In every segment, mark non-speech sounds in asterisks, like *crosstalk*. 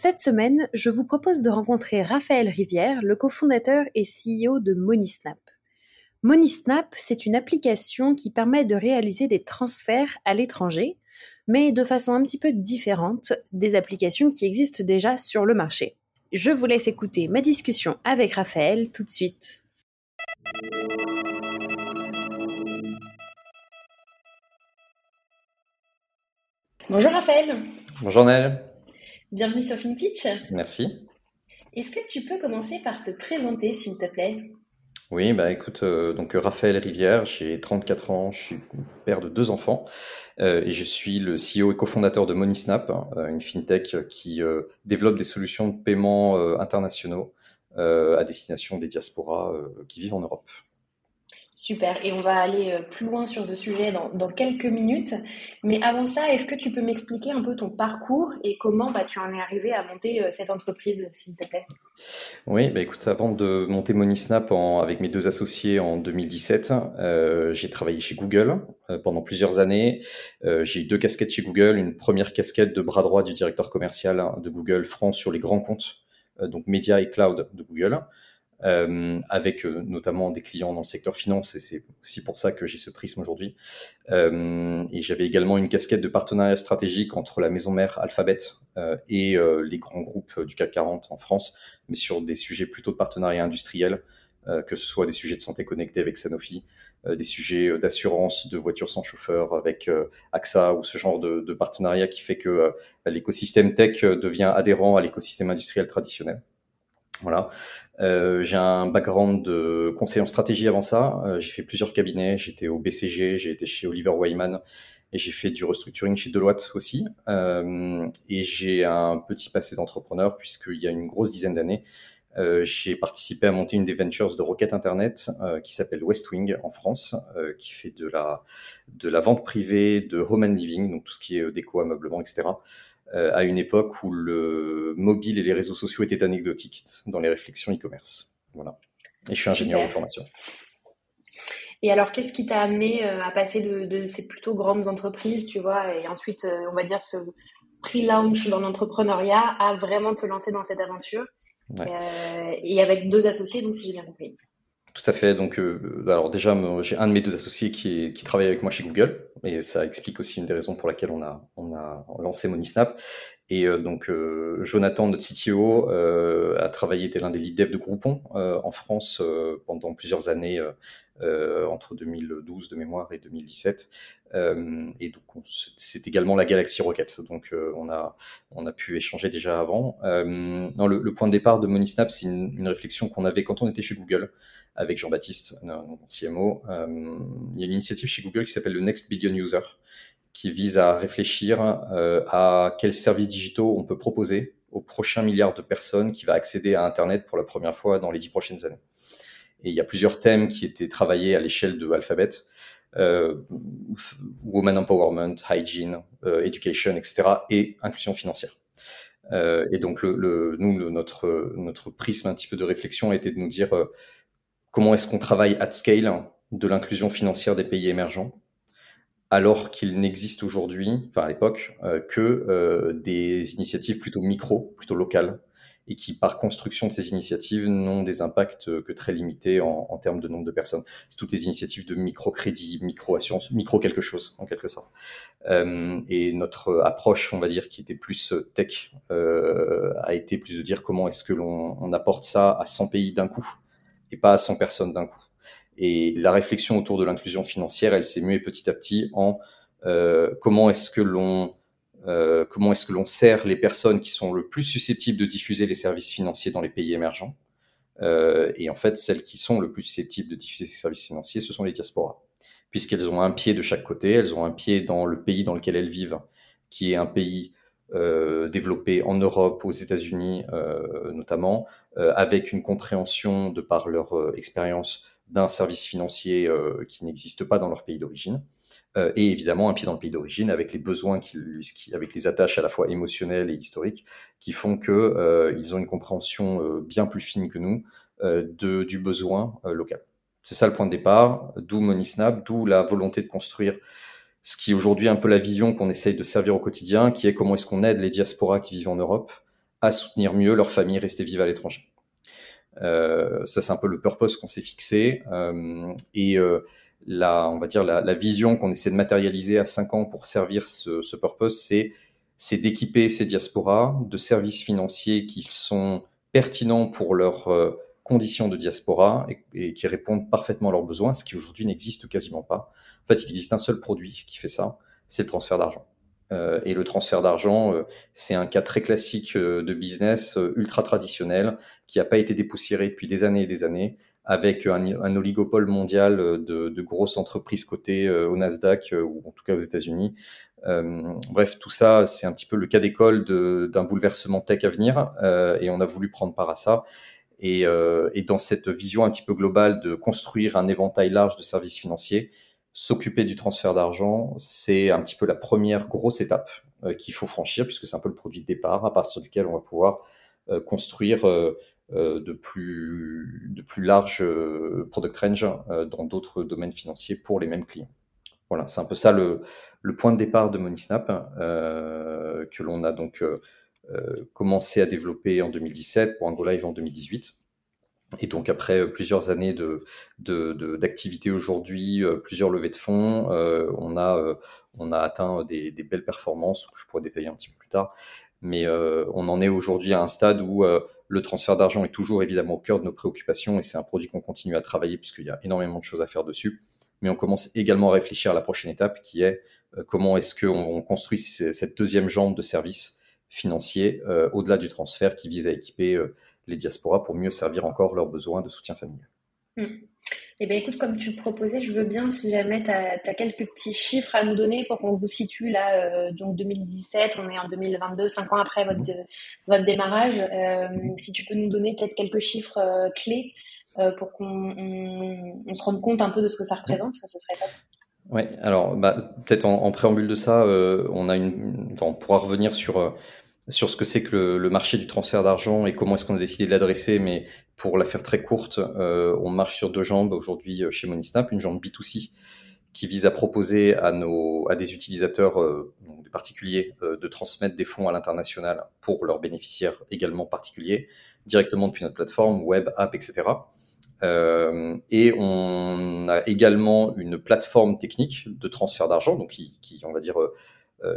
Cette semaine, je vous propose de rencontrer Raphaël Rivière, le cofondateur et CEO de Monisnap. MoneySnap, c'est une application qui permet de réaliser des transferts à l'étranger, mais de façon un petit peu différente des applications qui existent déjà sur le marché. Je vous laisse écouter ma discussion avec Raphaël tout de suite. Bonjour Raphaël. Bonjour Nel. Bienvenue sur FinTech. Merci. Est-ce que tu peux commencer par te présenter, s'il te plaît? Oui, bah écoute, euh, donc Raphaël Rivière, j'ai 34 ans, je suis père de deux enfants euh, et je suis le CEO et cofondateur de MoneySnap, hein, euh, une fintech qui développe des solutions de paiement internationaux à destination des diasporas qui vivent en Europe. Super, et on va aller euh, plus loin sur ce sujet dans, quelques minutes. Mais avant ça, est-ce que tu peux m'expliquer un peu ton parcours et comment bah, tu en es arrivé à monter euh, cette entreprise, s'il te plaît? Oui, bah écoute, avant de monter MoneySnap avec mes deux associés en 2017, euh, j'ai travaillé chez Google pendant plusieurs années. j'ai eu deux casquettes chez Google, une première casquette de bras droit du directeur commercial de Google France sur les grands comptes, donc médias et cloud de Google. Euh, avec euh, notamment des clients dans le secteur finance, et c'est aussi pour ça que j'ai ce prisme aujourd'hui. Euh, et j'avais également une casquette de partenariat stratégique entre la maison mère Alphabet et les grands groupes du CAC 40 en France, mais sur des sujets plutôt de partenariat industriel, que ce soit des sujets de santé connectée avec Sanofi, des sujets d'assurance de voitures sans chauffeur avec AXA ou ce genre de, de partenariat qui fait que l'écosystème tech devient adhérent à l'écosystème industriel traditionnel. Voilà. Euh, j'ai un background de conseiller en stratégie avant ça. Euh, j'ai fait plusieurs cabinets. J'étais au BCG, j'ai été chez Oliver Wyman et j'ai fait du restructuring chez Deloitte aussi. Euh, et j'ai un petit passé d'entrepreneur puisqu'il y a une grosse dizaine d'années, euh, j'ai participé à monter une des ventures de Rocket Internet qui s'appelle Westwing en France, qui fait de la, de la vente privée de home and living, donc tout ce qui est déco, ameublement, etc. Euh, à une époque où le mobile et les réseaux sociaux étaient anecdotiques dans les réflexions e-commerce. Voilà. Et je suis ingénieur de formation. Et alors, qu'est-ce qui t'a amené euh, à passer de, ces plutôt grandes entreprises, tu vois, et ensuite, euh, on va dire, ce pre-launch dans l'entrepreneuriat à vraiment te lancer dans cette aventure? Et avec deux associés, donc si j'ai bien compris. Tout à fait. Donc, euh, alors déjà, j'ai un de mes deux associés qui, qui, travaille avec moi chez Google, et ça explique aussi une des raisons pour laquelle on a, on a lancé MoneySnap. Et euh, donc, euh, Jonathan, notre CTO, a travaillé, était l'un des lead devs de Groupon en France pendant plusieurs années, entre 2012 de mémoire et 2017. et donc, c'est également la Galaxy Rocket. Donc, on, a, on a pu échanger déjà avant. non, le, point de départ de MoneySnap, c'est une, une réflexion qu'on avait quand on était chez Google avec Jean-Baptiste, mon CMO. Euh, il y a une initiative chez Google qui s'appelle le Next Billion User, qui vise à réfléchir euh, à quels services digitaux on peut proposer au prochain milliard de personnes qui va accéder à Internet pour la première fois dans les dix prochaines années. Et il y a plusieurs thèmes qui étaient travaillés à l'échelle de Alphabet. Euh, woman empowerment, hygiene, education, etc., et inclusion financière. et donc, nous, notre, notre prisme un petit peu de réflexion a été de nous dire comment est-ce qu'on travaille at scale de l'inclusion financière des pays émergents, alors qu'il n'existe aujourd'hui, enfin à l'époque, euh, que euh, des initiatives plutôt micro, plutôt locales, et qui par construction de ces initiatives n'ont des impacts que très limités en, termes de nombre de personnes. C'est toutes des initiatives de microcrédit, micro-assurance, micro quelque chose en quelque sorte. Euh, et notre approche, on va dire, qui était plus tech, a été plus de dire comment est-ce que l'on apporte ça à 100 pays d'un coup et pas à 100 personnes d'un coup. Et la réflexion autour de l'inclusion financière, elle s'est muée petit à petit en comment est-ce que l'on comment est-ce que l'on sert les personnes qui sont le plus susceptibles de diffuser les services financiers dans les pays émergents. et en fait, celles qui sont le plus susceptibles de diffuser ces services financiers, ce sont les diasporas puisqu'elles ont un pied de chaque côté. Elles ont un pied dans le pays dans lequel elles vivent, qui est un pays euh, développé en Europe, aux États-Unis euh, notamment, euh, avec une compréhension de par leur euh, expérience d'un service financier euh, qui n'existe pas dans leur pays d'origine. Euh, et évidemment un pied dans le pays d'origine avec les besoins, qui, avec les attaches à la fois émotionnelles et historiques, qui font que ils ont une compréhension bien plus fine que nous de, du besoin local. C'est ça le point de départ, d'où Monisnap, d'où la volonté de construire ce qui est aujourd'hui un peu la vision qu'on essaye de servir au quotidien, qui est comment est-ce qu'on aide les diasporas qui vivent en Europe à soutenir mieux leur famille restée vive à l'étranger. Euh, ça, c'est un peu le purpose qu'on s'est fixé. Euh, et euh, la, on va dire la, vision qu'on essaie de matérialiser à 5 ans pour servir ce, purpose, c'est, d'équiper ces diasporas de services financiers qui sont pertinents pour leur euh, conditions de diaspora et, qui répondent parfaitement à leurs besoins, ce qui aujourd'hui n'existe quasiment pas. En fait, il existe un seul produit qui fait ça, c'est le transfert d'argent. Euh, et le transfert d'argent, euh, c'est un cas très classique euh, de business ultra traditionnel qui n'a pas été dépoussiéré depuis des années et des années, avec un, oligopole mondial de, grosses entreprises cotées au Nasdaq ou en tout cas aux États-Unis. bref, tout ça, c'est un petit peu le cas d'école d'un bouleversement tech à venir, et on a voulu prendre part à ça. Et, dans cette vision un petit peu globale de construire un éventail large de services financiers, s'occuper du transfert d'argent, c'est un petit peu la première grosse étape euh, qu'il faut franchir, puisque c'est un peu le produit de départ à partir duquel on va pouvoir euh, construire euh, de, plus, larges product range dans d'autres domaines financiers pour les mêmes clients. Voilà, c'est un peu ça le, point de départ de Monisnap, que l'on a donc commencé à développer en 2017 pour un en 2018. Et donc après plusieurs années de, d'activité aujourd'hui, euh, plusieurs levées de fonds, euh, on, a, on a atteint des, belles performances que je pourrais détailler un petit peu plus tard. Mais on en est aujourd'hui à un stade où le transfert d'argent est toujours évidemment au cœur de nos préoccupations et c'est un produit qu'on continue à travailler puisqu'il y a énormément de choses à faire dessus. Mais on commence également à réfléchir à la prochaine étape qui est comment est-ce qu'on construit cette deuxième jambe de service financier euh, au-delà du transfert qui vise à équiper euh, les diasporas pour mieux servir encore leurs besoins de soutien familial. Mmh. Eh bien, écoute, comme tu proposais, je veux bien, si jamais tu as, quelques petits chiffres à nous donner pour qu'on vous situe là, euh, donc 2017, on est en 2022, cinq ans après votre, mmh. votre démarrage. Euh, mmh. Si tu peux nous donner peut-être quelques chiffres euh, clés pour qu'on on, on se rende compte un peu de ce que ça représente, ce serait top. Oui, alors bah, peut-être en, en, préambule de ça, on a une, enfin, on pourra revenir sur sur ce que c'est que le, marché du transfert d'argent et comment est-ce qu'on a décidé de l'adresser. Mais pour la faire très courte, euh, on marche sur deux jambes aujourd'hui euh, chez Monisnap, une jambe B2C qui vise à proposer à des utilisateurs, euh, des particuliers, de transmettre des fonds à l'international pour leurs bénéficiaires également particuliers directement depuis notre plateforme web, app, etc. Et on a également une plateforme technique de transfert d'argent, donc qui, on va dire,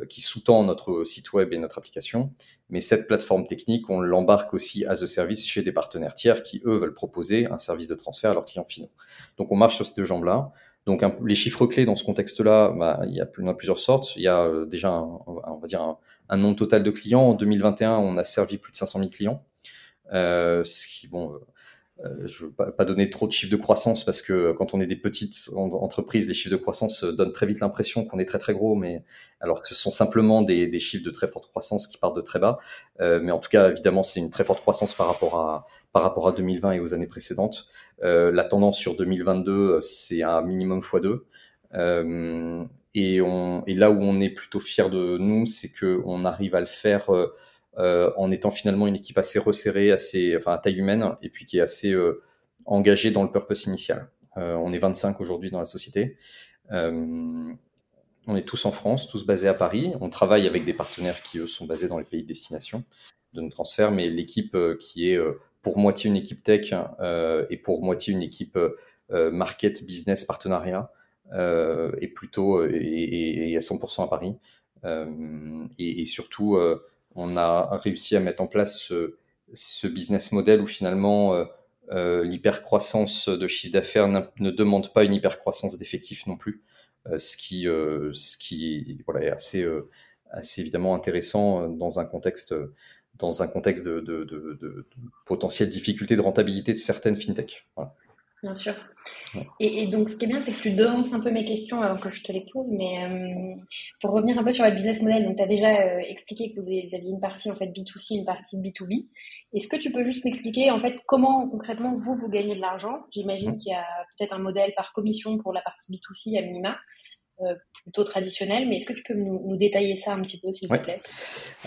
qui sous-tend notre site web et notre application. Mais cette plateforme technique, on l'embarque aussi as a service chez des partenaires tiers qui, eux, veulent proposer un service de transfert à leurs clients finaux. Donc on marche sur ces deux jambes-là. Donc les chiffres clés dans ce contexte-là, bah, il y a plusieurs sortes. Il y a euh, déjà, un, on va dire, un, un, nombre total de clients. En 2021, on a servi plus de 500 000 clients. Euh, ce qui, bon, euh, je ne veux pas, donner trop de chiffres de croissance parce que quand on est des petites entreprises, les chiffres de croissance euh, donnent très vite l'impression qu'on est très très gros, mais alors que ce sont simplement des, chiffres de très forte croissance qui partent de très bas. Euh, mais en tout cas, évidemment, c'est une très forte croissance par rapport à par rapport à 2020 et aux années précédentes. Euh, la tendance sur 2022, c'est un minimum x2. Euh, et, là où on est plutôt fier de nous, c'est que on arrive à le faire euh, en étant finalement une équipe assez resserrée, assez, à taille humaine, et puis qui est assez euh, engagée dans le purpose initial. Euh, on est 25 aujourd'hui dans la société. on est tous en France, tous basés à Paris. On travaille avec des partenaires qui, eux, sont basés dans les pays de destination de nos transferts, mais l'équipe qui est pour moitié une équipe tech et pour moitié une équipe market, business, partenariat, est plutôt et, à 100% à Paris. et, surtout, on a réussi à mettre en place ce, business model où finalement euh, l'hypercroissance de chiffre d'affaires ne demande pas une hypercroissance d'effectifs non plus, ce qui, ce qui est assez, évidemment intéressant dans un contexte dans un contexte de, de, de, de, potentielle difficulté de rentabilité de certaines fintechs. Bien sûr. Et, donc, ce qui est bien, c'est que tu devances un peu mes questions avant que je te les pose. Mais euh, pour revenir un peu sur votre business model, donc tu as déjà euh, expliqué que vous aviez une partie en fait B2C, une partie B2B. Est-ce que tu peux juste m'expliquer en fait comment concrètement vous, vous gagnez de l'argent? J'imagine mmh. qu'il y a peut-être un modèle par commission pour la partie B2C à minima. Euh, plutôt traditionnel, mais est-ce que tu peux nous, détailler ça un petit peu, s'il te plaît?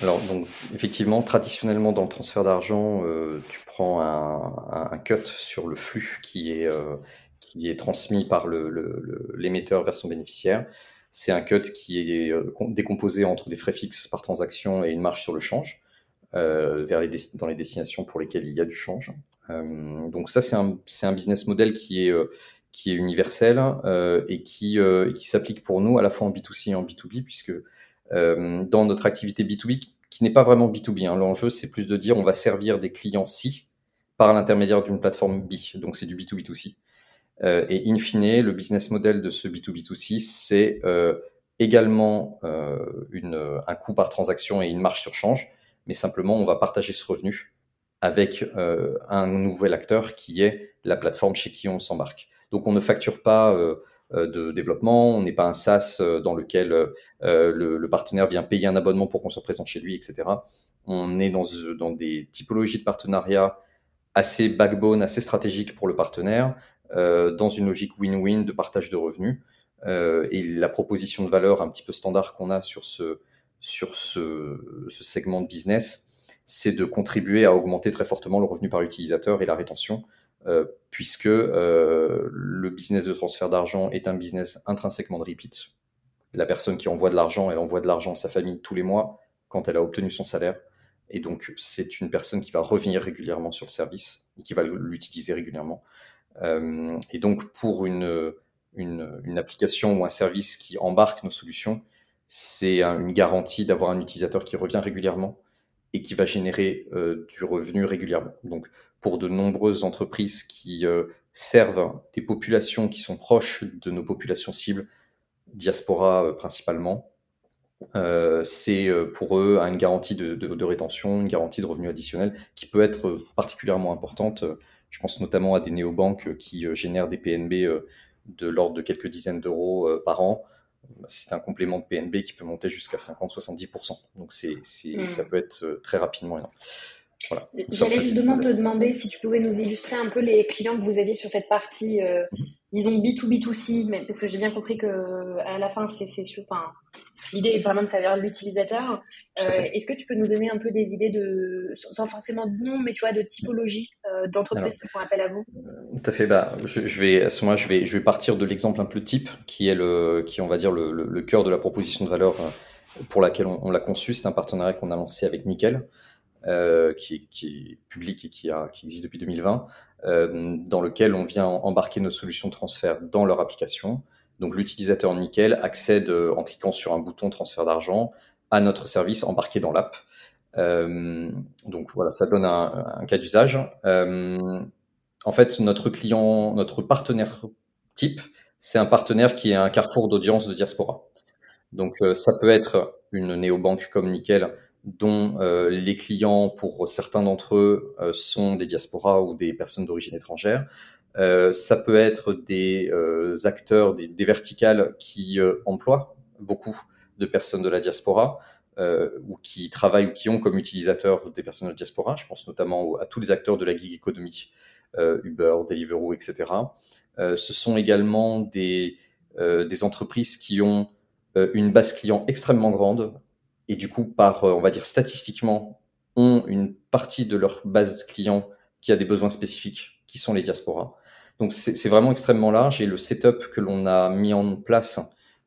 Alors, donc, effectivement, traditionnellement, dans le transfert d'argent, euh, tu prends un, cut sur le flux qui est, euh, qui est transmis par l'émetteur le, vers son bénéficiaire. C'est un cut qui est décomposé entre des frais fixes par transaction et une marge sur le change, vers les dans les destinations pour lesquelles il y a du change. donc ça, c'est un, un, business model qui est qui est universel euh, et qui, euh, qui s'applique pour nous à la fois en B2C et en B2B, puisque euh, dans notre activité B2B, qui n'est pas vraiment B2B, hein, l'enjeu c'est plus de dire on va servir des clients C par l'intermédiaire d'une plateforme B, donc c'est du B2B2C. et in fine, le business model de ce B2B2C, c'est également une, un coût par transaction et une marge sur change, mais simplement on va partager ce revenu avec un nouvel acteur qui est la plateforme chez qui on s'embarque. Donc on ne facture pas euh, euh, de développement, on n'est pas un SaaS euh, dans lequel le, partenaire vient payer un abonnement pour qu'on soit présent chez lui, etc. On est dans, des typologies de partenariat assez backbone, assez stratégiques pour le partenaire, dans une logique win-win de partage de revenus. et la proposition de valeur un petit peu standard qu'on a sur ce segment de business, c'est de contribuer à augmenter très fortement le revenu par utilisateur et la rétention euh, puisque euh, le business de transfert d'argent est un business intrinsèquement de repeat. La personne qui envoie de l'argent, elle envoie de l'argent à sa famille tous les mois quand elle a obtenu son salaire. Et donc, c'est une personne qui va revenir régulièrement sur le service et qui va l'utiliser régulièrement. Euh, et donc, pour une, application ou un service qui embarque nos solutions, c'est une garantie d'avoir un utilisateur qui revient régulièrement et qui va générer euh, du revenu régulièrement. Donc, pour de nombreuses entreprises qui euh, servent des populations qui sont proches de nos populations cibles, diaspora euh, principalement, c'est pour eux une garantie de, de, rétention, une garantie de revenu additionnel qui peut être particulièrement importante. Je pense notamment à des néobanques qui génèrent des PNB de l'ordre de quelques dizaines d'euros par an c'est un complément de PNB qui peut monter jusqu'à 50-70%. Donc c'est, hmm. ça peut être euh, très rapidement énorme. Voilà. J'allais justement te demander si tu pouvais nous illustrer un peu les clients que vous aviez sur cette partie, euh, mhm. Disons B2B2C, mais, parce que j'ai bien compris que à la fin, c'est, c'est enfin, l'idée est vraiment de servir l'utilisateur. Euh, est-ce que tu peux nous donner un peu des idées de, sans forcément de nom, mais tu vois, de typologie euh, d'entreprises qui font appel à vous? Tout à fait. Bah, je, vais, à ce moment je vais, je vais partir de l'exemple un peu type, qui est le, qui on va dire le, le, cœur de la proposition de valeur pour laquelle on, on l'a conçu. C'est un partenariat qu'on a lancé avec Nickel. Euh, qui, est public et qui, existe depuis 2020, euh, dans lequel on vient embarquer nos solutions de transfert dans leur application. Donc l'utilisateur Nickel accède euh, en cliquant sur un bouton transfert d'argent à notre service embarqué dans l'app. Euh, donc voilà, ça donne un, un cas d'usage. En fait, notre client, notre partenaire type, c'est un partenaire qui est un carrefour d'audience de diaspora. Donc ça peut être une néobanque comme Nickel dont euh, les clients, pour certains d'entre eux, euh, sont des diasporas ou des personnes d'origine étrangère. Euh, ça peut être des acteurs, des, verticales qui emploient beaucoup de personnes de la diaspora ou qui travaillent ou qui ont comme utilisateurs des personnes de la diaspora. Je pense notamment à tous les acteurs de la gig economy, Uber, Deliveroo, etc. ce sont également des entreprises qui ont une base client extrêmement grande, et du coup, par, euh, on va dire statistiquement, ont une partie de leur base client qui a des besoins spécifiques, qui sont les diasporas. Donc c'est vraiment extrêmement large et le setup que l'on a mis en place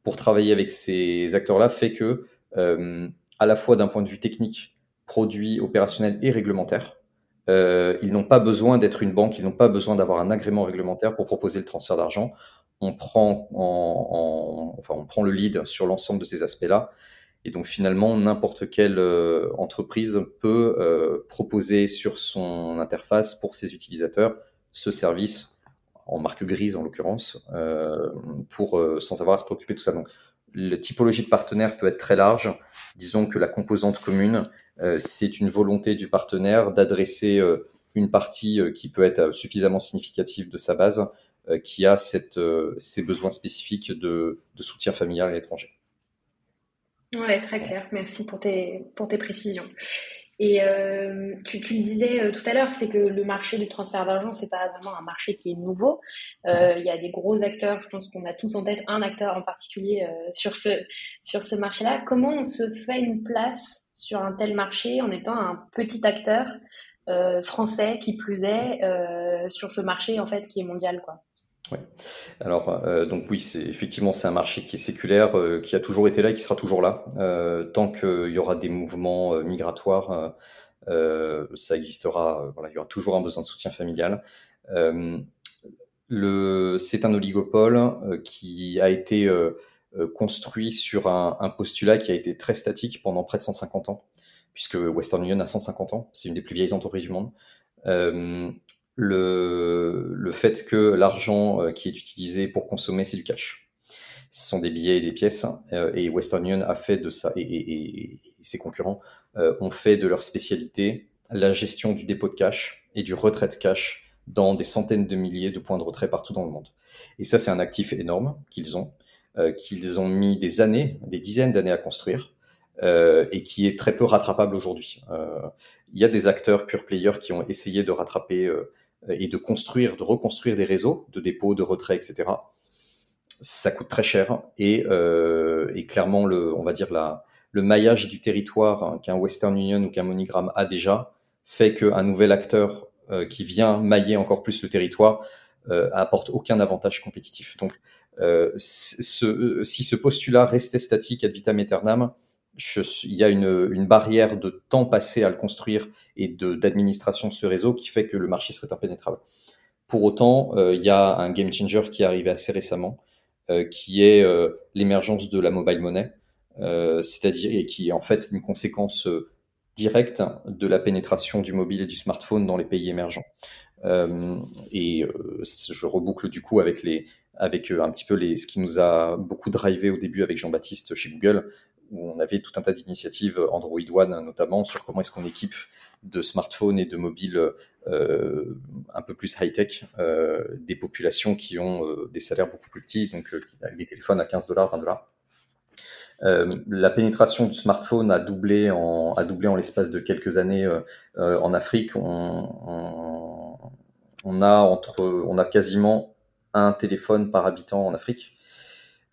pour travailler avec ces acteurs-là fait que, euh, à la fois d'un point de vue technique, produit, opérationnel et réglementaire, euh, ils n'ont pas besoin d'être une banque, ils n'ont pas besoin d'avoir un agrément réglementaire pour proposer le transfert d'argent. On prend, en, enfin, on prend le lead sur l'ensemble de ces aspects-là et donc finalement, n'importe quelle euh, entreprise peut euh, proposer sur son interface pour ses utilisateurs ce service en marque grise en l'occurrence, pour sans avoir à se préoccuper de tout ça. Donc, la typologie de partenaire peut être très large. Disons que la composante commune, c'est une volonté du partenaire d'adresser une partie qui peut être suffisamment significative de sa base, qui a cette, ces besoins spécifiques de, de soutien familial à l'étranger. Ouais, très clair. Merci pour tes, pour tes précisions. Et euh, tu, tu, le disais euh, tout à l'heure, c'est que le marché du transfert d'argent, c'est pas vraiment un marché qui est nouveau. Euh, il y a des gros acteurs, je pense qu'on a tous en tête un acteur en particulier sur ce, sur ce marché-là. Comment on se fait une place sur un tel marché en étant un petit acteur français qui plus est sur ce marché en fait qui est mondial quoi? Oui. Alors, euh, donc oui, c'est effectivement c'est un marché qui est séculaire, euh, qui a toujours été là et qui sera toujours là. Euh, tant qu'il y aura des mouvements migratoires, ça existera. il y aura toujours un besoin de soutien familial. c'est un oligopole qui a été construit sur un, postulat qui a été très statique pendant près de 150 ans, puisque Western Union a 150 ans. C'est une des plus vieilles entreprises du monde le, le fait que l'argent euh, qui est utilisé pour consommer, c'est du cash. Ce sont des billets et des pièces, euh, et Western Union a fait de ça, et, ses concurrents euh, ont fait de leur spécialité la gestion du dépôt de cash et du retrait de cash dans des centaines de milliers de points de retrait partout dans le monde. Et ça, c'est un actif énorme qu'ils ont, qu'ils ont mis des années, des dizaines d'années à construire, et qui est très peu rattrapable aujourd'hui. Il y a des acteurs pure players qui ont essayé de rattraper et de construire, de reconstruire des réseaux de dépôt, de retrait, etc. Ça coûte très cher et, euh, et clairement le, on va dire le maillage du territoire hein, qu'un Western Union ou qu'un MoneyGram a déjà fait qu'un nouvel acteur euh, qui vient mailler encore plus le territoire euh, apporte aucun avantage compétitif. Donc, euh, ce, si ce postulat restait statique ad vitam aeternam, il y a une, barrière de temps passé à le construire et d'administration de, ce réseau qui fait que le marché serait impénétrable. Pour autant, euh, il y a un game changer qui est arrivé assez récemment, euh, qui est euh, l'émergence de la mobile money, c'est-à-dire et qui est en fait une conséquence directe de la pénétration du mobile et du smartphone dans les pays émergents. et je reboucle du coup avec un petit peu ce qui nous a beaucoup drivé au début avec Jean-Baptiste chez Google, où on avait tout un tas d'initiatives Android One notamment sur comment est-ce qu'on équipe de smartphones et de mobiles euh, un peu plus high-tech euh, des populations qui ont euh, des salaires beaucoup plus petits, donc euh, des téléphones à 15 dollars, 20 dollars. Euh, la pénétration du smartphone a doublé en, l'espace de quelques années en Afrique. On, a entre, on a quasiment un téléphone par habitant en Afrique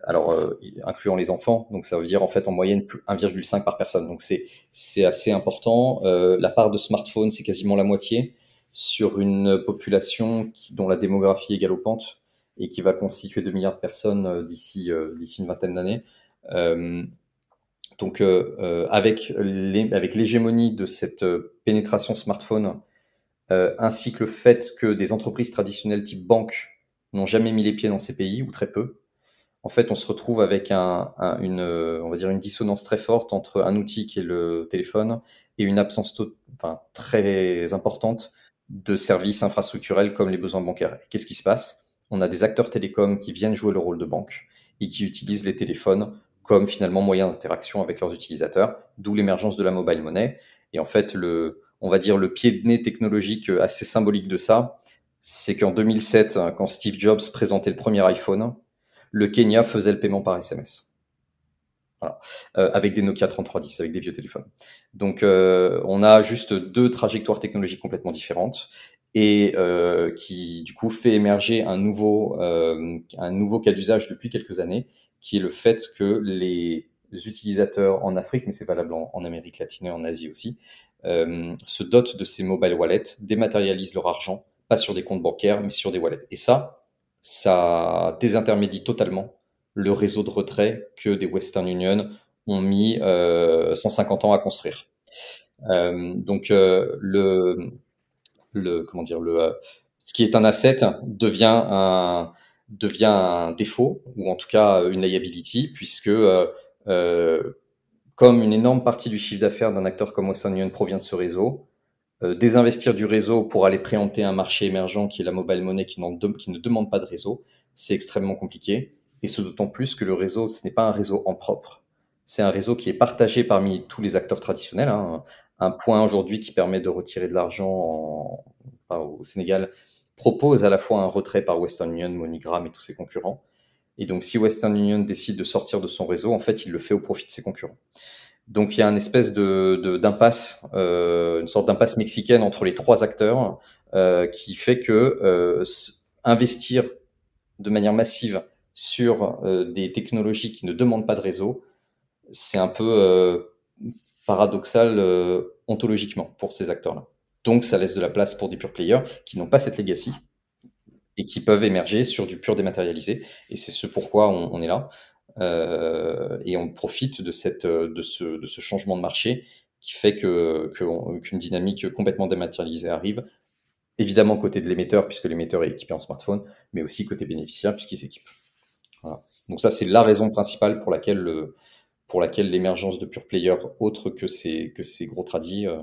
alors euh, incluant les enfants, donc ça veut dire en fait en moyenne 1,5 par personne. Donc c'est c'est assez important. Euh, la part de smartphones c'est quasiment la moitié sur une population dont la démographie est galopante et qui va constituer 2 milliards de personnes euh, d'ici euh, d'ici une vingtaine d'années. Euh, donc avec les, avec l'hégémonie de cette pénétration smartphone ainsi que le fait que des entreprises traditionnelles type banque n'ont jamais mis les pieds dans ces pays ou très peu, en fait, on se retrouve avec un, une, dissonance très forte entre un outil qui est le téléphone et une absence très importante de services infrastructurels comme les besoins bancaires. Qu'est-ce qui se passe? On a des acteurs télécoms qui viennent jouer le rôle de banque et qui utilisent les téléphones comme finalement moyen d'interaction avec leurs utilisateurs, d'où l'émergence de la mobile money. Et en fait, on va dire le pied de nez technologique assez symbolique de ça, c'est qu'en 2007, quand Steve Jobs présentait le premier iPhone, le Kenya faisait le paiement par SMS. Voilà. Euh, avec des Nokia 3310, avec des vieux téléphones. Donc, euh, on a juste deux trajectoires technologiques complètement différentes et euh, qui, du coup, fait émerger un nouveau, euh, un nouveau cas d'usage depuis quelques années, qui est le fait que les utilisateurs en Afrique, mais c'est valable en, en, Amérique latine et en Asie aussi, se dotent de ces mobile wallets, dématérialisent leur argent, pas sur des comptes bancaires, mais sur des wallets. Et ça, ça désintermédie totalement le réseau de retrait que des Western Union ont mis euh, 150 ans à construire. Euh, donc euh, le, le comment dire le euh, ce qui est un asset devient un devient un défaut ou en tout cas une liability puisque euh, euh, comme une énorme partie du chiffre d'affaires d'un acteur comme Western Union provient de ce réseau, désinvestir du réseau pour aller préempter un marché émergent qui est la mobile money qui, ne demande pas de réseau, c'est extrêmement compliqué. Et ce d'autant plus que le réseau, ce n'est pas un réseau en propre. C'est un réseau qui est partagé parmi tous les acteurs traditionnels. Hein. Un point aujourd'hui qui permet de retirer de l'argent au Sénégal propose à la fois un retrait par Western Union, MoneyGram et tous ses concurrents. Et donc, si Western Union décide de sortir de son réseau, en fait, il le fait au profit de ses concurrents. Donc, il y a une espèce de d'impasse, euh, une sorte d'impasse mexicaine entre les trois acteurs, euh, qui fait que euh, investir de manière massive sur des technologies qui ne demandent pas de réseau, c'est un peu paradoxal ontologiquement pour ces acteurs-là. Donc, ça laisse de la place pour des pure players qui n'ont pas cette legacy et qui peuvent émerger sur du pur dématérialisé. Et c'est ce pourquoi on, est là. Euh, et on profite de, cette, de, ce, de ce changement de marché qui fait que, qu'une dynamique complètement dématérialisée arrive. Évidemment, côté de l'émetteur, puisque l'émetteur est équipé en smartphone, mais aussi côté bénéficiaire, puisqu'il s'équipe. Donc ça, c'est la raison principale pour laquelle le, pour laquelle l'émergence de pure players autres que ces, que ces gros tradis euh,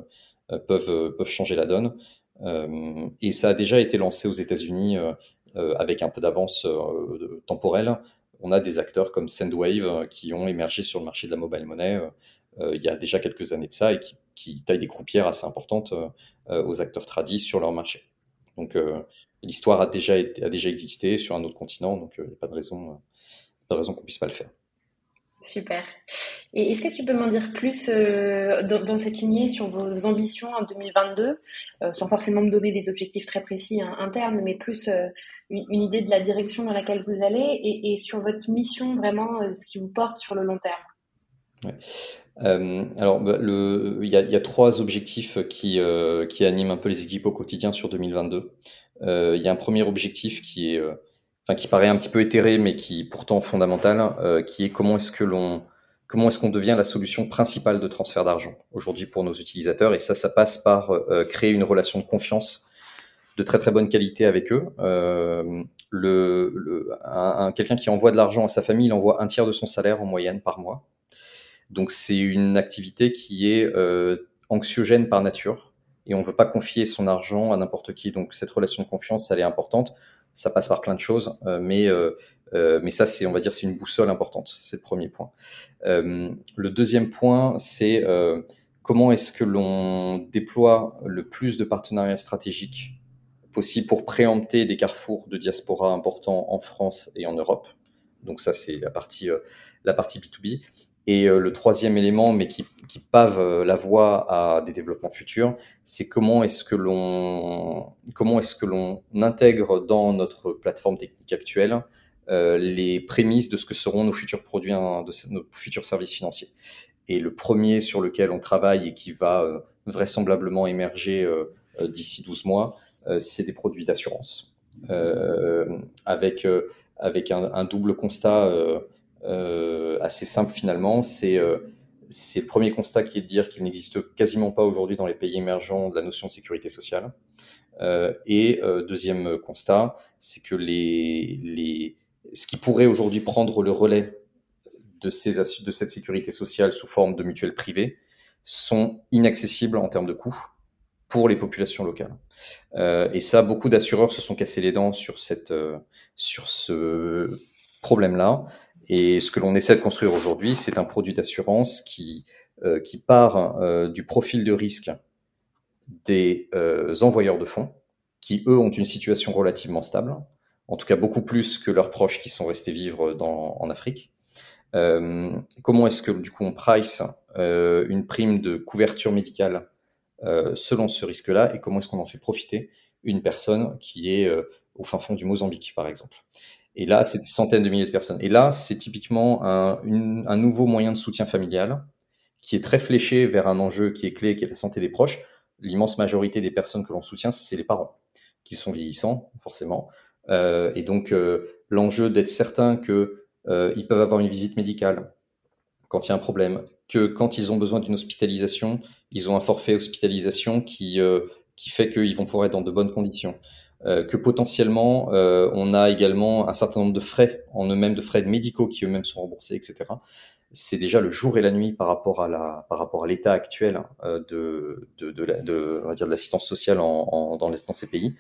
euh, peuvent, euh, peuvent changer la donne. et ça a déjà été lancé aux États-Unis avec un peu d'avance temporelle. On a des acteurs comme Sendwave qui ont émergé sur le marché de la mobile money il y a déjà quelques années de ça et qui, taillent des croupières assez importantes aux acteurs tradis sur leur marché. Donc l'histoire a déjà, existé sur un autre continent, donc il n'y a pas de raison, pas puisse pas le faire. Super. Et est-ce que tu peux m'en dire plus euh, dans, cette lignée sur vos ambitions en 2022, euh, sans forcément me donner des objectifs très précis hein, internes, mais plus euh, une, idée de la direction dans laquelle vous allez et, sur votre mission vraiment, ce qui vous porte sur le long terme? Alors, bah, il y, a trois objectifs qui, qui animent un peu les équipes au quotidien sur 2022. Il y a un premier objectif qui est enfin qui paraît un petit peu éthéré, mais qui est pourtant fondamental, euh, qui est comment est-ce que l'on comment est-ce qu'on devient la solution principale de transfert d'argent aujourd'hui pour nos utilisateurs. Et ça, ça passe par euh, créer une relation de confiance de très très bonne qualité avec eux. Euh, le, le un, quelqu'un qui envoie de l'argent à sa famille, il envoie un tiers de son salaire en moyenne par mois. Donc c'est une activité qui est euh, anxiogène par nature et on ne veut pas confier son argent à n'importe qui. Donc cette relation de confiance, elle est importante ça passe par plein de choses, euh, mais euh, euh, mais ça c'est on va dire c'est une boussole importante. C'est le premier point. le deuxième point c'est comment est-ce que l'on déploie le plus de partenariats stratégiques possible pour préempter des carrefours de diaspora importants en France et en Europe? Donc ça, c'est la partie, la partie B2B. Et euh, le troisième élément, mais qui, pave euh, la voie à des développements futurs, c'est comment est-ce que l'on comment est-ce que l'on intègre dans notre plateforme technique actuelle euh, les prémices de ce que seront nos futurs produits, hein, de nos futurs services financiers. Et le premier sur lequel on travaille et qui va vraisemblablement émerger d'ici 12 mois, c'est des produits d'assurance, avec avec un, double constat assez simple finalement. C'est euh, c'est le premier constat qui est de dire qu'il n'existe quasiment pas aujourd'hui dans les pays émergents de la notion de sécurité sociale. Euh, et euh, deuxième constat, c'est que les, les, ce qui pourrait aujourd'hui prendre le relais de, ces, de cette sécurité sociale sous forme de mutuelles privées sont inaccessibles en termes de coûts pour les populations locales. Euh, et ça, beaucoup d'assureurs se sont cassés les dents sur, cette, sur ce problème-là. Et ce que l'on essaie de construire aujourd'hui, c'est un produit d'assurance qui, euh, qui part euh, du profil de risque des euh, envoyeurs de fonds, qui eux ont une situation relativement stable, en tout cas beaucoup plus que leurs proches qui sont restés vivre en Afrique. Comment est-ce que du coup on price une prime de couverture médicale selon ce risque-là et comment est-ce qu'on en fait profiter une personne qui est au fin fond du Mozambique par exemple? Et là, c'est des centaines de milliers de personnes. Et là, c'est typiquement un, un, nouveau moyen de soutien familial qui est très fléché vers un enjeu qui est clé, qui est la santé des proches. L'immense majorité des personnes que l'on soutient, c'est les parents, qui sont vieillissants, forcément. Euh, et donc, euh, l'enjeu d'être certain que euh, peuvent avoir une visite médicale quand il y a un problème, que quand ils ont besoin d'une hospitalisation, ils ont un forfait hospitalisation qui, euh, qui fait qu'ils vont pouvoir être dans de bonnes conditions. Euh, que potentiellement euh, on a également un certain nombre de frais en eux-mêmes, de frais médicaux qui eux-mêmes sont remboursés, etc. c'est déjà le jour et la nuit par rapport à la, par rapport à l'état actuel de, de, de, de, on va dire de l'assistance sociale en, en, dans, dans ces pays.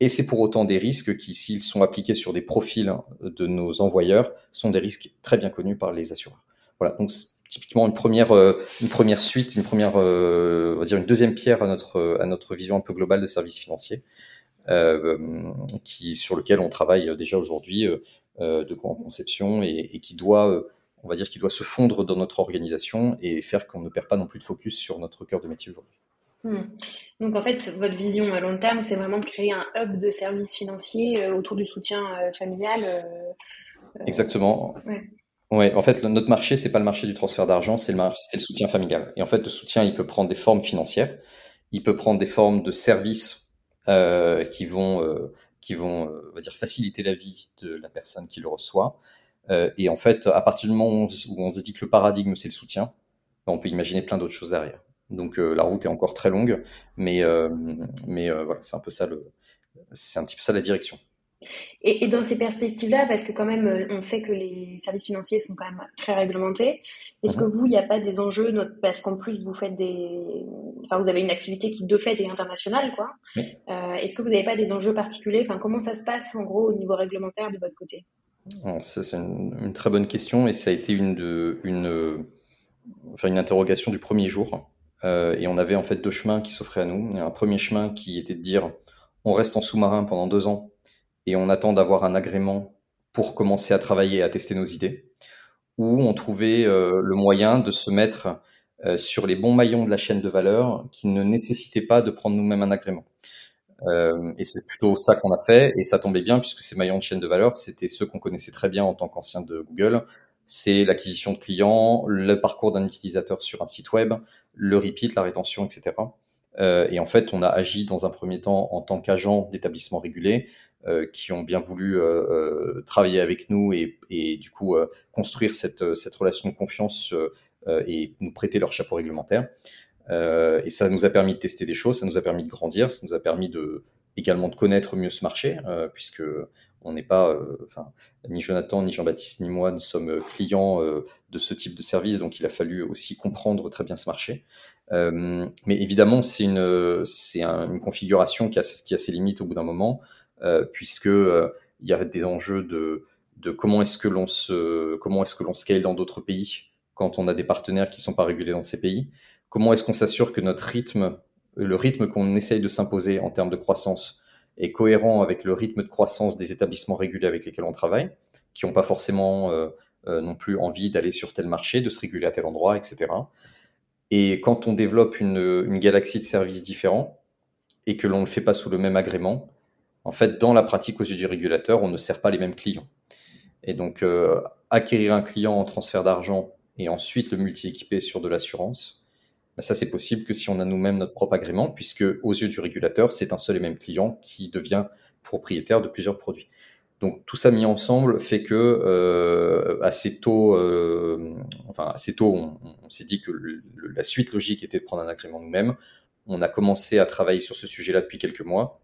Et c'est pour autant des risques qui, s'ils sont appliqués sur des profils de nos envoyeurs, sont des risques très bien connus par les assureurs. Voilà, donc typiquement une première, euh, une première suite, une première, on va dire une deuxième pierre à notre, à notre vision un peu globale de services financiers, qui, sur lequel on travaille déjà aujourd'hui euh, de en conception et, et, qui doit, on va dire, qui doit se fondre dans notre organisation et faire qu'on ne perd pas non plus de focus sur notre cœur de métier aujourd'hui. Hmm. Donc en fait, votre vision à long terme, c'est vraiment de créer un hub de services financiers euh, autour du soutien euh, familial. Euh, Exactement. Ouais. ouais. en fait, notre marché, c'est pas le marché du transfert d'argent, c'est le, le soutien familial. Et en fait, le soutien, il peut prendre des formes financières, il peut prendre des formes de services euh, qui vont, euh, qui vont, on va dire, faciliter la vie de la personne qui le reçoit. et en fait, à partir du moment où on se dit que le paradigme, c'est le soutien, on peut imaginer plein d'autres choses derrière. Donc euh, la route est encore très longue, mais, euh, mais euh, voilà, c'est un peu ça le, c'est un petit peu ça la direction. Et, et dans ces perspectives-là, parce que quand même, on sait que les services financiers sont quand même très réglementés. Est-ce que mhm. vous, il n'y a pas des enjeux, parce qu'en plus vous faites des, enfin vous avez une activité qui de fait est internationale, quoi. Euh, Est-ce que vous n'avez pas des enjeux particuliers? Enfin, comment ça se passe en gros au niveau réglementaire de votre côté? C'est une, une, très bonne question et ça a été une de, une, enfin, une interrogation du premier jour. Euh, et on avait en fait deux chemins qui s'offraient à nous. Un premier chemin qui était de dire on reste en sous-marin pendant deux ans et on attend d'avoir un agrément pour commencer à travailler et à tester nos idées. Ou on trouvait euh, le moyen de se mettre euh, sur les bons maillons de la chaîne de valeur qui ne nécessitaient pas de prendre nous-mêmes un agrément. Euh, et c'est plutôt ça qu'on a fait, et ça tombait bien puisque ces maillons de chaîne de valeur, c'était ceux qu'on connaissait très bien en tant qu'ancien de Google, c'est l'acquisition de clients, le parcours d'un utilisateur sur un site web, le repeat, la rétention, etc. Et en fait, on a agi dans un premier temps en tant qu'agent d'établissements régulés euh, qui ont bien voulu euh, euh travailler avec nous et, du coup euh, construire cette, relation de confiance euh, et nous prêter leur chapeau réglementaire. et ça nous a permis de tester des choses, ça nous a permis de grandir, ça nous a permis de également de connaître mieux ce marché, puisque on n'est pas, euh, ni Jonathan, ni Jean-Baptiste, ni moi ne sommes euh, clients euh, de ce type de service, donc il a fallu aussi comprendre très bien ce marché. mais évidemment, c'est une, une configuration qui a, qui a ses limites au bout d'un moment, puisque il y a des enjeux de, comment est-ce que l'on se, comment est-ce que l'on scale dans d'autres pays quand on a des partenaires qui ne sont pas régulés dans ces pays? Comment est-ce qu'on s'assure que notre rythme, le rythme qu'on essaye de s'imposer en termes de croissance, est cohérent avec le rythme de croissance des établissements régulés avec lesquels on travaille, qui n'ont pas forcément euh, euh, non plus envie d'aller sur tel marché, de se réguler à tel endroit, etc. Et quand on développe une, une galaxie de services différents et que l'on ne le fait pas sous le même agrément, en fait, dans la pratique aux yeux du régulateur, on ne sert pas les mêmes clients. Et donc, euh, acquérir un client en transfert d'argent et ensuite le multi-équiper sur de l'assurance, ça, c'est possible que si on a nous-mêmes notre propre agrément, puisque aux yeux du régulateur, c'est un seul et même client qui devient propriétaire de plusieurs produits. Donc tout ça mis ensemble fait que euh, assez tôt, euh, enfin assez tôt, on, s'est dit que la suite logique était de prendre un agrément nous-mêmes. On a commencé à travailler sur ce sujet-là depuis quelques mois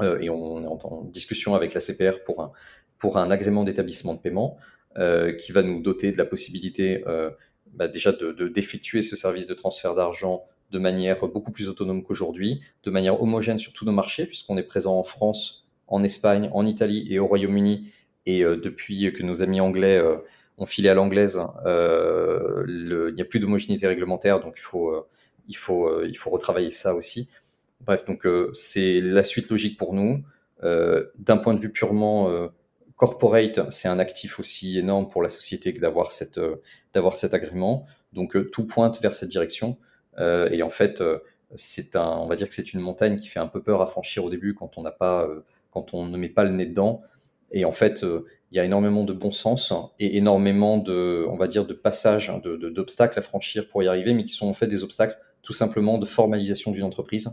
et on est en, discussion avec la CPR pour un pour un agrément d'établissement de paiement euh, qui va nous doter de la possibilité euh, bah, déjà de d'effectuer ce service de transfert d'argent de manière beaucoup plus autonome qu'aujourd'hui, de manière homogène sur tous nos marchés, puisqu'on est présent en France, en Espagne, en Italie et au Royaume-Uni. Et euh, depuis que nos amis anglais euh, ont filé à l'anglaise, euh, il n'y a plus d'homogénéité réglementaire, donc il faut, euh, il, faut, euh, il faut retravailler ça aussi. Bref, donc c'est la suite logique pour nous. D'un point de vue purement corporate, c'est un actif aussi énorme pour la société que d'avoir cette euh, d'avoir cet agrément. Donc euh, tout pointe vers cette direction. Euh, et en fait, c'est un, on va dire que c'est une montagne qui fait un peu peur à franchir au début quand on n'a pas, quand on ne met pas le nez dedans. Et en fait, il y a énormément de bon sens et énormément de, on va dire, de passages, de, d'obstacles à franchir pour y arriver, mais qui sont en fait des obstacles tout simplement de formalisation d'une entreprise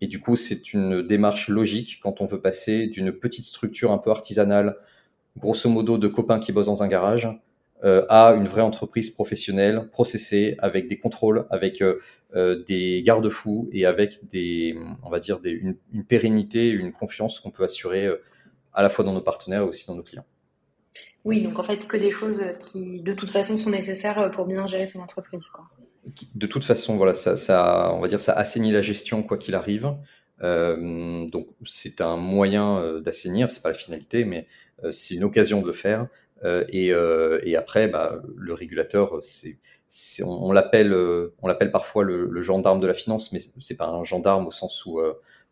et du coup, c'est une démarche logique quand on veut passer d'une petite structure un peu artisanale, grosso modo de copains qui bossent dans un garage, euh, à une vraie entreprise professionnelle, processée, avec des contrôles, avec euh, euh, des garde-fous et avec des, on va dire, une, une, pérennité, une confiance qu'on peut assurer à la fois dans nos partenaires et aussi dans nos clients. Oui, donc en fait que des choses qui de toute façon sont nécessaires pour bien gérer son entreprise. De toute façon, voilà, ça, va dire, ça assainit la gestion quoi qu'il arrive. Euh, donc c'est un moyen euh, d'assainir, c'est pas la finalité, mais euh, c'est une occasion de le faire. Et, après, bah, le régulateur, on, l'appelle, parfois le, gendarme de la finance, mais c'est pas un gendarme au sens où,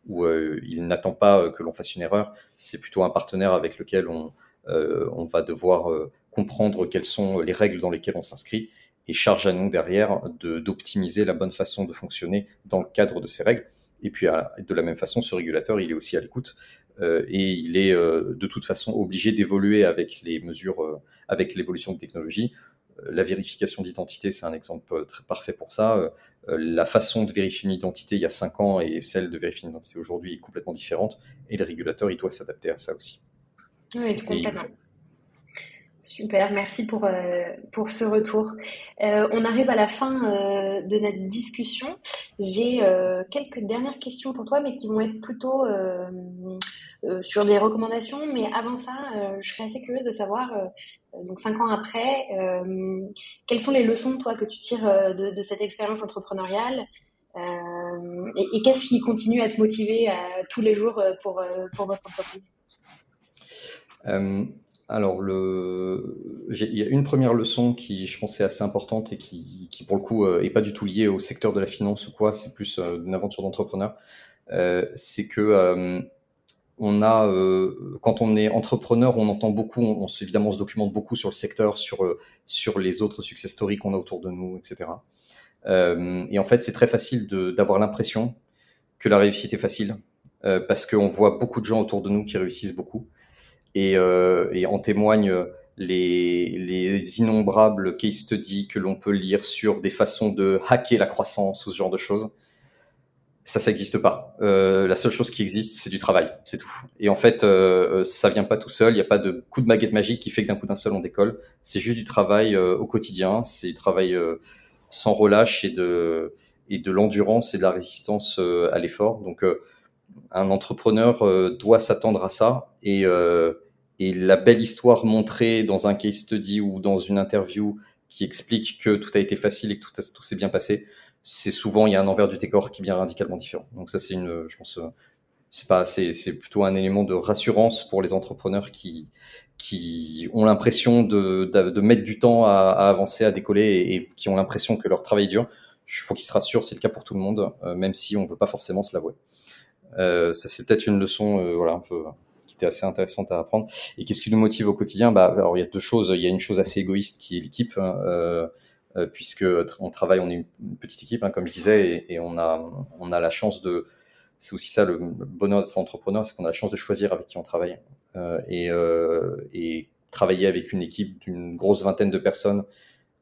il n'attend pas que l'on fasse une erreur. C'est plutôt un partenaire avec lequel on va devoir comprendre quelles sont les règles dans lesquelles on s'inscrit et charge à nous derrière de, d'optimiser la bonne façon de fonctionner dans le cadre de ces règles. Et puis de la même façon, ce régulateur, il est aussi à l'écoute euh, et il est euh, de toute façon obligé d'évoluer avec les mesures, euh, avec l'évolution de technologie. La vérification d'identité, c'est un exemple très parfait pour ça. La façon de vérifier une identité il y a cinq ans et celle de vérifier une identité aujourd'hui est complètement différente. Et le régulateur, il doit s'adapter à ça aussi. Oui, complètement. Super, merci pour, euh, pour ce retour. Euh, on arrive à la fin euh, de notre discussion. J'ai quelques dernières questions pour toi, mais qui vont être plutôt sur des recommandations. Mais avant ça, je serais assez curieuse de savoir, donc cinq ans après, quelles sont les leçons, toi, que tu tires de, cette expérience entrepreneuriale et, et qu'est-ce qui continue à te motiver tous les jours pour, pour votre entreprise? Alors, il y a une première leçon qui, je pense, est assez importante et qui, pour le coup, euh, est pas du tout liée au secteur de la finance ou quoi. C'est plus euh, une aventure d'entrepreneur. Euh, c'est que euh, on a, euh, quand on est entrepreneur, on entend beaucoup, on, on, évidemment, on se documente beaucoup sur le secteur, sur sur les autres success stories qu'on a autour de nous, etc. et en fait, c'est très facile d'avoir l'impression que la réussite est facile parce qu'on voit beaucoup de gens autour de nous qui réussissent beaucoup et, euh, et en témoignent les, les, innombrables case studies que l'on peut lire sur des façons de hacker la croissance ou ce genre de choses. Ça, ça n'existe pas. Euh, la seule chose qui existe, c'est du travail, c'est tout. Et en fait, euh, ça vient pas tout seul. Il n'y a pas de coup de baguette magique qui fait que d'un coup d'un seul on décolle. C'est juste du travail euh, au quotidien. C'est du travail euh, sans relâche et de et de l'endurance et de la résistance euh, à l'effort. Donc, un entrepreneur doit s'attendre à ça et et la belle histoire montrée dans un case study ou dans une interview qui explique que tout a été facile et que tout, s'est bien passé, c'est souvent il y a un envers du décor qui est bien radicalement différent. Donc ça c'est une, je pense, c'est pas, c'est, plutôt un élément de rassurance pour les entrepreneurs qui ont l'impression de, mettre du temps à, avancer, à décoller et, qui ont l'impression que leur travail est dur. Il faut qu'ils se rassurent, c'est le cas pour tout le monde, euh, même si on veut pas forcément se l'avouer. Euh, ça c'est peut-être une leçon, euh, voilà un peu assez intéressante à apprendre. Et qu'est-ce qui nous motive au quotidien? Bah, alors il y a deux choses. Il y a une chose assez égoïste qui est l'équipe. Hein, euh, euh puisque on travaille, on est une petite équipe, hein, comme je disais, et, on a on a la chance de, c'est aussi ça le bonheur d'être entrepreneur, c'est qu'on a la chance de choisir avec qui on travaille euh, et, euh, travailler avec une équipe d'une grosse vingtaine de personnes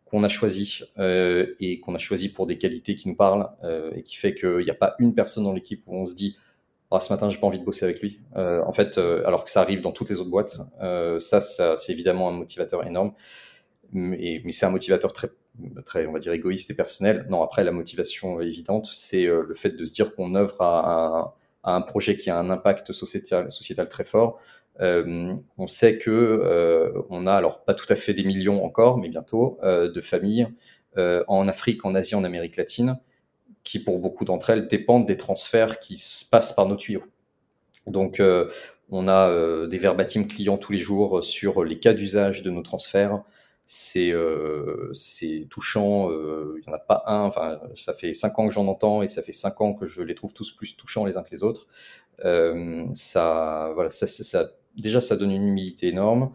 qu'on a choisi euh, et qu'on a choisi pour des qualités qui nous parlent euh, et qui fait qu'il n'y a pas une personne dans l'équipe où on se dit ah, ce matin, j'ai pas envie de bosser avec lui. Euh, en fait, euh, alors que ça arrive dans toutes les autres boîtes, euh, ça, c'est évidemment un motivateur énorme. Mais, c'est un motivateur très, très, on va dire, égoïste et personnel. Non, après, la motivation évidente, c'est le fait de se dire qu'on œuvre à, un projet qui a un impact sociétal, sociétal très fort. On sait que on a, alors pas tout à fait des millions encore, mais bientôt, de familles en Afrique, en Asie, en Amérique latine, qui pour beaucoup d'entre elles dépendent des transferts qui se passent par nos tuyaux. Donc euh, on a euh, des verbatim clients tous les jours sur les cas d'usage de nos transferts. C'est euh, touchant, euh, il n'y en a pas un, enfin ça fait cinq ans que j'en entends et ça fait cinq ans que je les trouve tous plus touchants les uns que les autres. Euh, ça, voilà, ça, déjà ça donne une humilité énorme.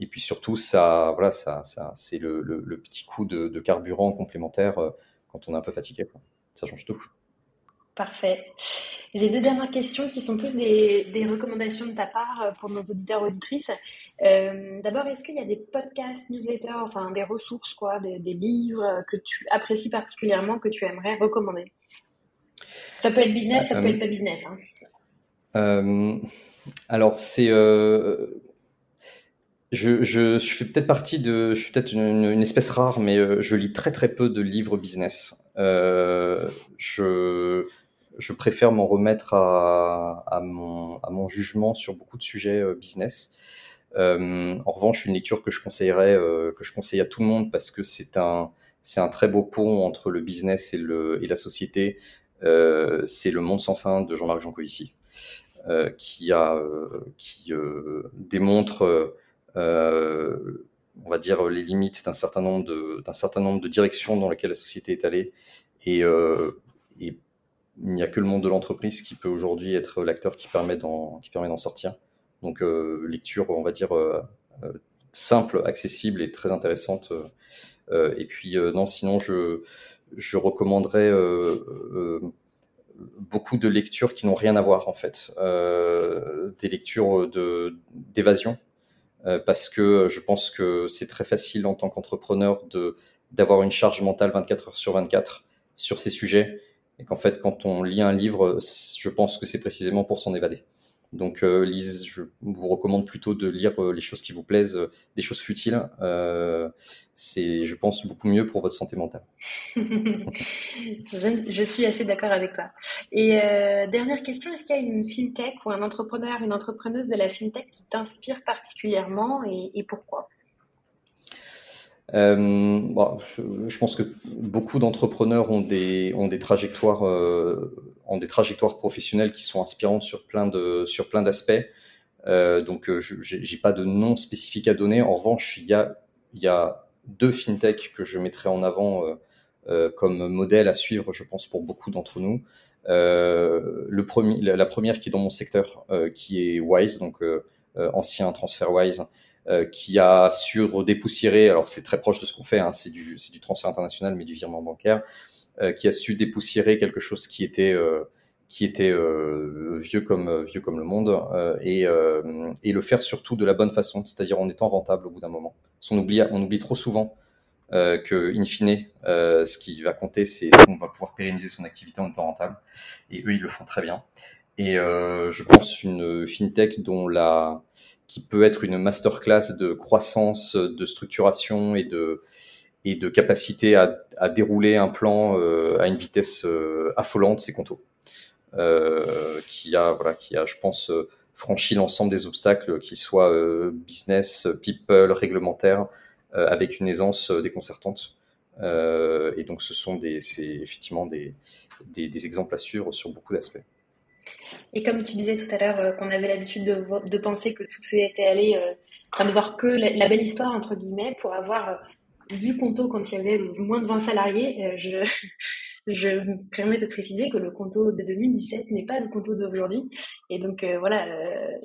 Et puis surtout, ça, voilà, ça, ça c'est le, petit coup de, carburant complémentaire euh, quand on est un peu fatigué. Ça change tout. Parfait. J'ai deux dernières questions qui sont plus des, des, recommandations de ta part euh, pour nos auditeurs auditrices. Euh, D'abord, est-ce qu'il y a des podcasts, newsletters, enfin des ressources, quoi, des, des, livres que tu apprécies particulièrement, que tu aimerais recommander? Ça peut être business, ça peut être pas business. Hein. Euh, alors, c'est euh, je, je, je fais peut-être partie de, je suis peut-être une, une, espèce rare, mais euh, je lis très très peu de livres business. Euh, je, préfère m'en remettre à, mon, jugement sur beaucoup de sujets euh, business. en revanche, une lecture que je conseillerais, que je conseille à tout le monde parce que c'est un, très beau pont entre le business et, la société. c'est Le Monde sans fin de Jean-Marc Jancovici, qui, qui démontre on va dire, les limites d'un certain nombre de, d'un certain nombre de directions dans lesquelles la société est allée. Et, euh, il n'y a que le monde de l'entreprise qui peut aujourd'hui être l'acteur qui permet d'en, qui permet d'en sortir. Donc, euh, lecture, on va dire, euh, simple, accessible et très intéressante. et puis, non, sinon, je, je recommanderais beaucoup de lectures qui n'ont rien à voir, en fait. des lectures de, d'évasion parce que je pense que c'est très facile en tant qu'entrepreneur de d'avoir une charge mentale 24 heures sur 24 sur ces sujets et qu'en fait quand on lit un livre, je pense que c'est précisément pour s'en évader. Donc, euh, lise, je vous recommande plutôt de lire euh, les choses qui vous plaisent, euh, des choses futiles. Euh, c'est, je pense, beaucoup mieux pour votre santé mentale. *laughs* je, suis assez d'accord avec toi. Et dernière question, est-ce qu'il y a une fintech ou un entrepreneur, une entrepreneuse de la fintech qui t'inspire particulièrement et pourquoi? Euh, je, pense que beaucoup d'entrepreneurs ont des, ont des trajectoires, euh, ont des trajectoires professionnelles qui sont inspirantes sur plein d'aspects. Euh, donc, euh, je n'ai pas de nom spécifique à donner. En revanche, il y a, y a deux fintech que je mettrai en avant comme modèle à suivre, je pense, pour beaucoup d'entre nous. le premier, la première qui est dans mon secteur, qui est Wise, donc ancien TransferWise, euh, qui a su dépoussiérer, alors c'est très proche de ce qu'on fait, hein, c'est du, du, transfert international, mais du virement bancaire, euh, qui a su dépoussiérer quelque chose qui était, euh, qui était vieux, comme, vieux comme le monde, et, et, le faire surtout de la bonne façon, c'est-à-dire en étant rentable au bout d'un moment. On oublie, on oublie trop souvent que, in fine, ce qui va compter, c'est qu'on va pouvoir pérenniser son activité en étant rentable, et eux, ils le font très bien. Et je pense une fintech dont la, qui peut être une masterclass de croissance, de structuration et de, et de capacité à, à dérouler un plan euh, à une vitesse euh, affolante, c'est Conto. Euh, qui a, voilà, qui a, je pense, euh, franchi l'ensemble des obstacles, qu'ils soient euh, business, people, réglementaires, avec une aisance déconcertante. et donc, ce sont des, c'est effectivement des, des, des exemples à suivre sur beaucoup d'aspects. Et comme tu disais tout à l'heure euh, qu'on avait l'habitude de, de, penser que tout s'était allé, euh, enfin de voir que la, belle histoire entre guillemets pour avoir euh, vu Conto quand il y avait moins de 20 salariés, je, *laughs* je me permets de préciser que le Conto de 2017 n'est pas le Conto d'aujourd'hui. Et donc voilà,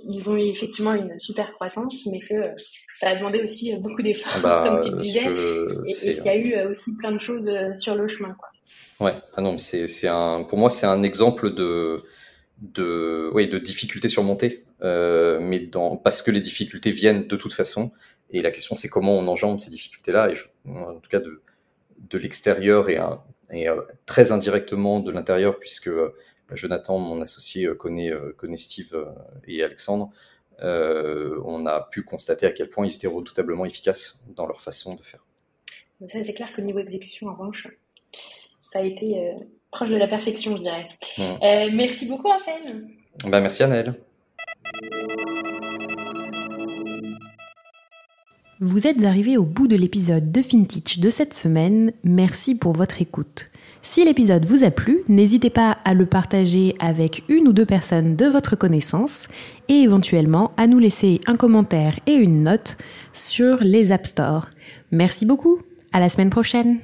ils ont eu effectivement une super croissance, mais que ça a demandé aussi beaucoup d'efforts, ah bah, *laughs* comme tu le disais, et, et qu'il y a eu aussi plein de choses sur le chemin. Quoi. Ouais, ah non, c'est un, pour moi c'est un exemple de de, oui, de difficultés surmontées, euh, mais dans, parce que les difficultés viennent de toute façon. Et la question, c'est comment on enjambe ces difficultés-là. Et en tout cas, de, de l'extérieur et, euh, très indirectement de l'intérieur, puisque euh, Jonathan, mon associé, connaît, connaît Steve et Alexandre. on a pu constater à quel point ils étaient redoutablement efficaces dans leur façon de faire. Ça, c'est clair que niveau exécution, en revanche, ça a été proche de la perfection, je dirais. Euh, merci beaucoup, Raphaël. Bah, merci, Annelle. Vous êtes arrivé au bout de l'épisode de FinTech de cette semaine. Merci pour votre écoute. Si l'épisode vous a plu, n'hésitez pas à le partager avec une ou deux personnes de votre connaissance et éventuellement à nous laisser un commentaire et une note sur les App Store. Merci beaucoup. À la semaine prochaine.